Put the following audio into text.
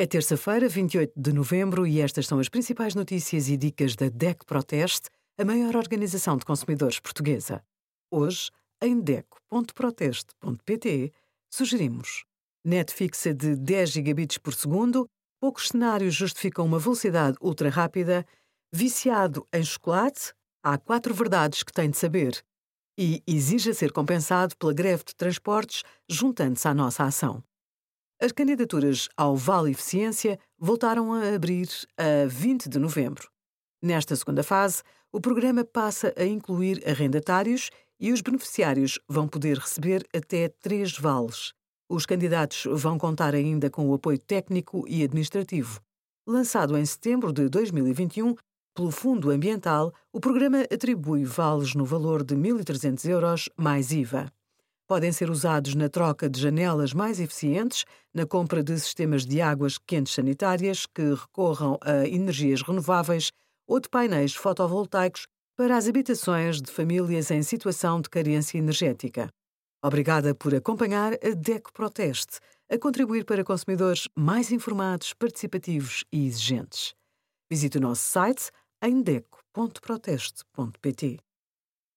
É terça-feira, 28 de novembro, e estas são as principais notícias e dicas da DEC Proteste, a maior organização de consumidores portuguesa. Hoje, em DEC.proteste.pt, sugerimos net fixa de 10 gigabits por segundo, poucos cenários justificam uma velocidade ultra rápida, viciado em chocolate, há quatro verdades que tem de saber, e exija ser compensado pela greve de transportes, juntando-se à nossa ação. As candidaturas ao Vale Eficiência voltaram a abrir a 20 de novembro. Nesta segunda fase, o programa passa a incluir arrendatários e os beneficiários vão poder receber até três vales. Os candidatos vão contar ainda com o apoio técnico e administrativo. Lançado em setembro de 2021 pelo Fundo Ambiental, o programa atribui vales no valor de 1.300 euros mais IVA podem ser usados na troca de janelas mais eficientes, na compra de sistemas de águas quentes sanitárias que recorram a energias renováveis ou de painéis fotovoltaicos para as habitações de famílias em situação de carência energética. Obrigada por acompanhar a DECO Proteste, a contribuir para consumidores mais informados, participativos e exigentes. Visite o nosso site em deco.proteste.pt.